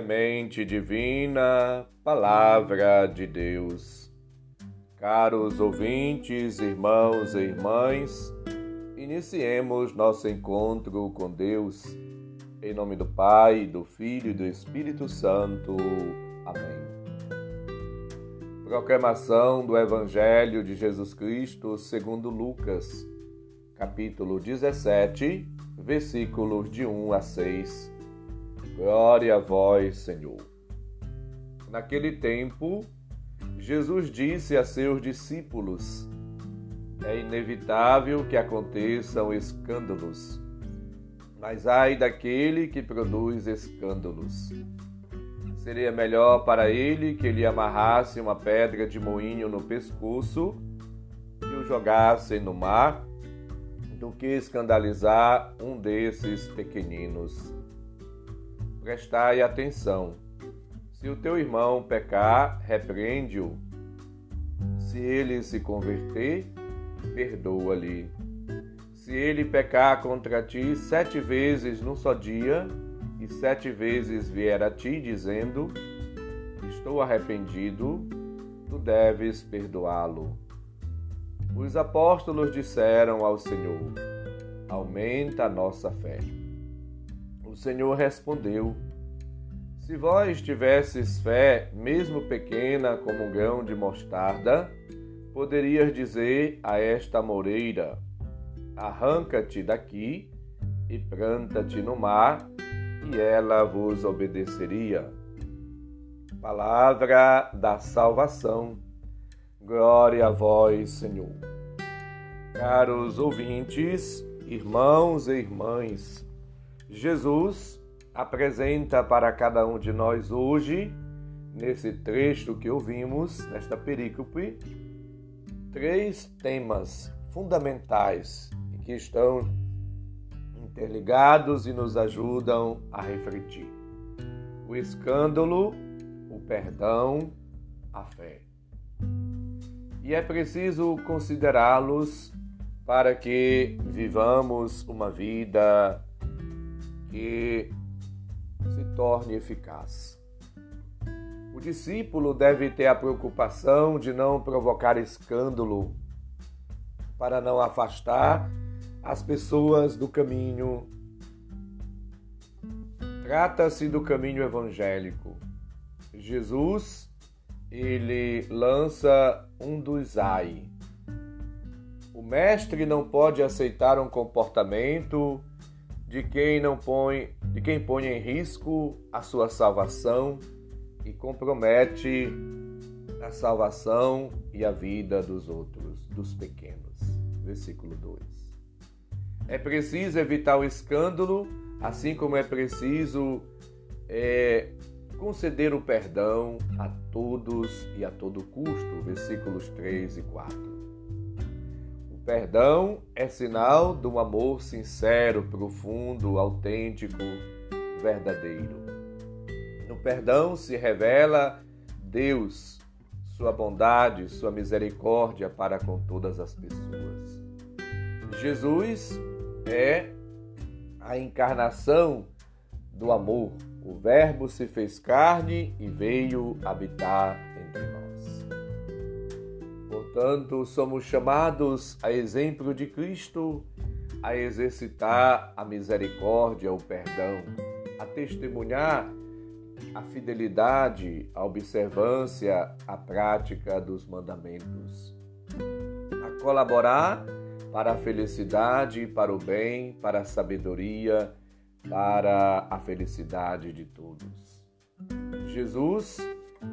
Semente divina, Palavra de Deus. Caros ouvintes, irmãos e irmãs, iniciemos nosso encontro com Deus. Em nome do Pai, do Filho e do Espírito Santo. Amém. Proclamação do Evangelho de Jesus Cristo segundo Lucas, capítulo 17, versículos de 1 a 6 Glória a vós, Senhor. Naquele tempo, Jesus disse a seus discípulos: É inevitável que aconteçam escândalos, mas ai daquele que produz escândalos. Seria melhor para ele que lhe amarrasse uma pedra de moinho no pescoço e o jogassem no mar, do que escandalizar um desses pequeninos prestai atenção. Se o teu irmão pecar, repreende-o. Se ele se converter, perdoa-lhe. Se ele pecar contra ti sete vezes num só dia, e sete vezes vier a ti dizendo: Estou arrependido, tu deves perdoá-lo. Os apóstolos disseram ao Senhor: Aumenta a nossa fé. O Senhor respondeu: Se vós tivesses fé, mesmo pequena como um grão de mostarda, poderias dizer a esta moreira: Arranca-te daqui e planta-te no mar, e ela vos obedeceria. Palavra da salvação. Glória a vós, Senhor. Caros ouvintes, irmãos e irmãs, Jesus apresenta para cada um de nós hoje, nesse trecho que ouvimos, nesta perícope, três temas fundamentais que estão interligados e nos ajudam a refletir: o escândalo, o perdão, a fé. E é preciso considerá-los para que vivamos uma vida que se torne eficaz. O discípulo deve ter a preocupação de não provocar escândalo, para não afastar as pessoas do caminho. Trata-se do caminho evangélico. Jesus, ele lança um dos ai. O mestre não pode aceitar um comportamento de quem não põe, de quem põe em risco a sua salvação e compromete a salvação e a vida dos outros, dos pequenos. Versículo 2. É preciso evitar o escândalo, assim como é preciso é, conceder o perdão a todos e a todo custo. Versículos 3 e 4. Perdão é sinal de um amor sincero, profundo, autêntico, verdadeiro. No perdão se revela Deus, sua bondade, sua misericórdia para com todas as pessoas. Jesus é a encarnação do amor. O Verbo se fez carne e veio habitar. Portanto, somos chamados, a exemplo de Cristo, a exercitar a misericórdia, o perdão, a testemunhar a fidelidade, a observância, a prática dos mandamentos, a colaborar para a felicidade, para o bem, para a sabedoria, para a felicidade de todos. Jesus,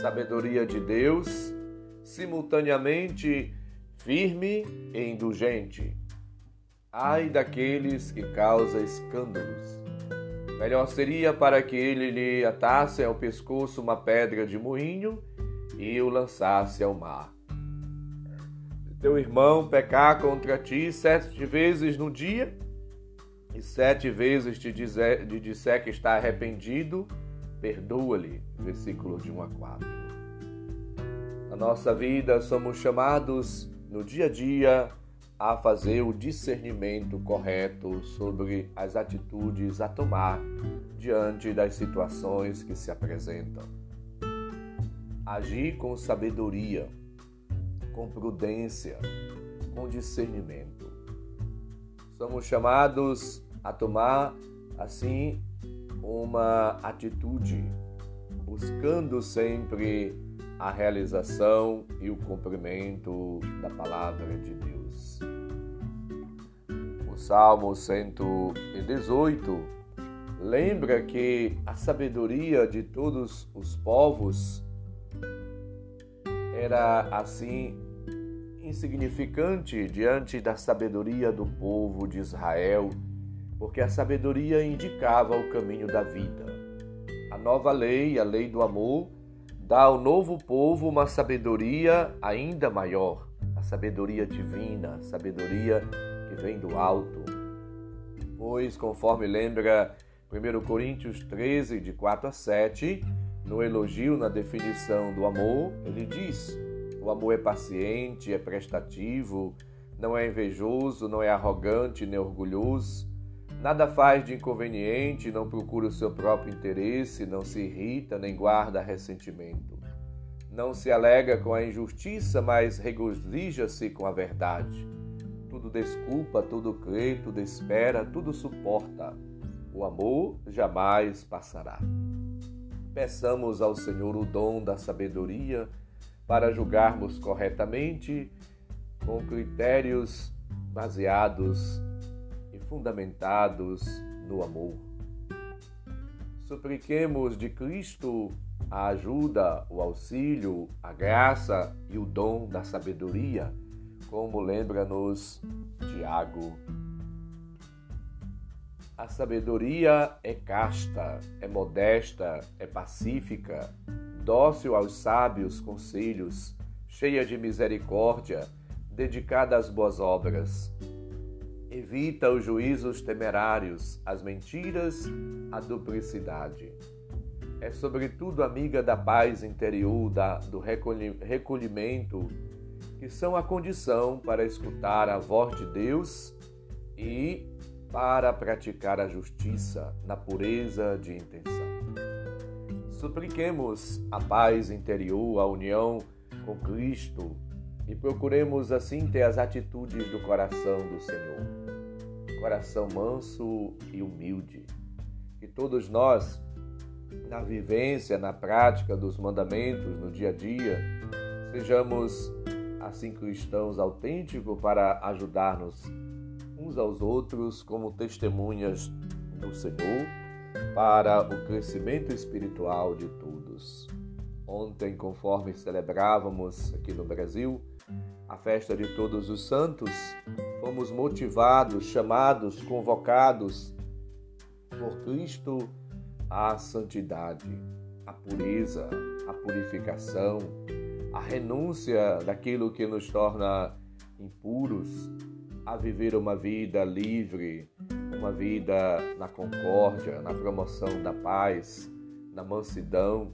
sabedoria de Deus, simultaneamente firme e indulgente. Ai daqueles que causam escândalos. Melhor seria para que ele lhe atasse ao pescoço uma pedra de moinho e o lançasse ao mar. Se teu irmão pecar contra ti sete vezes no dia, e sete vezes te, dizer, te disser que está arrependido, perdoa-lhe. Versículo de 1 a 4. Nossa vida, somos chamados no dia a dia a fazer o discernimento correto sobre as atitudes a tomar diante das situações que se apresentam. Agir com sabedoria, com prudência, com discernimento. Somos chamados a tomar, assim, uma atitude, buscando sempre a realização e o cumprimento da palavra de Deus. O Salmo 118 lembra que a sabedoria de todos os povos era assim insignificante diante da sabedoria do povo de Israel, porque a sabedoria indicava o caminho da vida. A nova lei, a lei do amor, dá ao novo povo uma sabedoria ainda maior, a sabedoria divina, a sabedoria que vem do alto. Pois, conforme lembra 1 Coríntios 13, de 4 a 7, no elogio, na definição do amor, ele diz: o amor é paciente, é prestativo, não é invejoso, não é arrogante nem orgulhoso Nada faz de inconveniente, não procura o seu próprio interesse, não se irrita nem guarda ressentimento. Não se alega com a injustiça, mas regozija-se com a verdade. Tudo desculpa, tudo crê, tudo espera, tudo suporta. O amor jamais passará. Peçamos ao Senhor o dom da sabedoria para julgarmos corretamente, com critérios baseados fundamentados no amor. Supliquemos de Cristo a ajuda, o auxílio, a graça e o dom da sabedoria, como lembra-nos Tiago. A sabedoria é casta, é modesta, é pacífica, dócil aos sábios conselhos, cheia de misericórdia, dedicada às boas obras Evita os juízos temerários, as mentiras, a duplicidade. É sobretudo amiga da paz interior, da, do recolhimento, que são a condição para escutar a voz de Deus e para praticar a justiça na pureza de intenção. Supliquemos a paz interior, a união com Cristo e procuremos assim ter as atitudes do coração do Senhor. Coração manso e humilde. Que todos nós, na vivência, na prática dos mandamentos, no dia a dia, sejamos assim cristãos autênticos para ajudar-nos uns aos outros como testemunhas do Senhor para o crescimento espiritual de todos. Ontem, conforme celebrávamos aqui no Brasil a festa de Todos os Santos, fomos motivados, chamados, convocados por Cristo à santidade, à pureza, à purificação, à renúncia daquilo que nos torna impuros, a viver uma vida livre, uma vida na concórdia, na promoção da paz, na mansidão,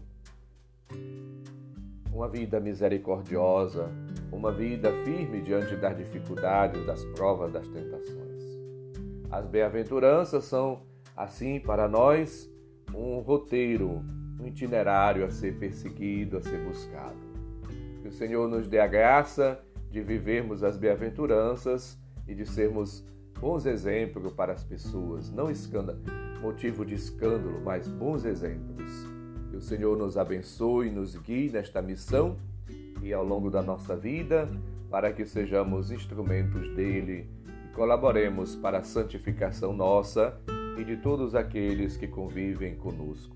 uma vida misericordiosa, uma vida firme diante das dificuldades, das provas, das tentações. As bem-aventuranças são, assim, para nós, um roteiro, um itinerário a ser perseguido, a ser buscado. Que o Senhor nos dê a graça de vivermos as bem-aventuranças e de sermos bons exemplos para as pessoas, não escândalo, motivo de escândalo, mas bons exemplos. Que o Senhor nos abençoe e nos guie nesta missão e ao longo da nossa vida, para que sejamos instrumentos dele e colaboremos para a santificação nossa e de todos aqueles que convivem conosco.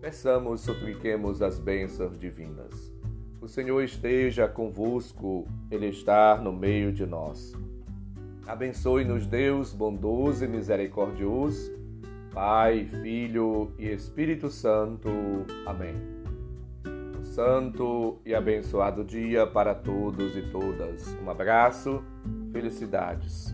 Peçamos, supliquemos as bênçãos divinas. O Senhor esteja convosco, Ele está no meio de nós. Abençoe-nos, Deus bondoso e misericordioso, Pai, Filho e Espírito Santo. Amém santo e abençoado dia para todos e todas. Um abraço, felicidades.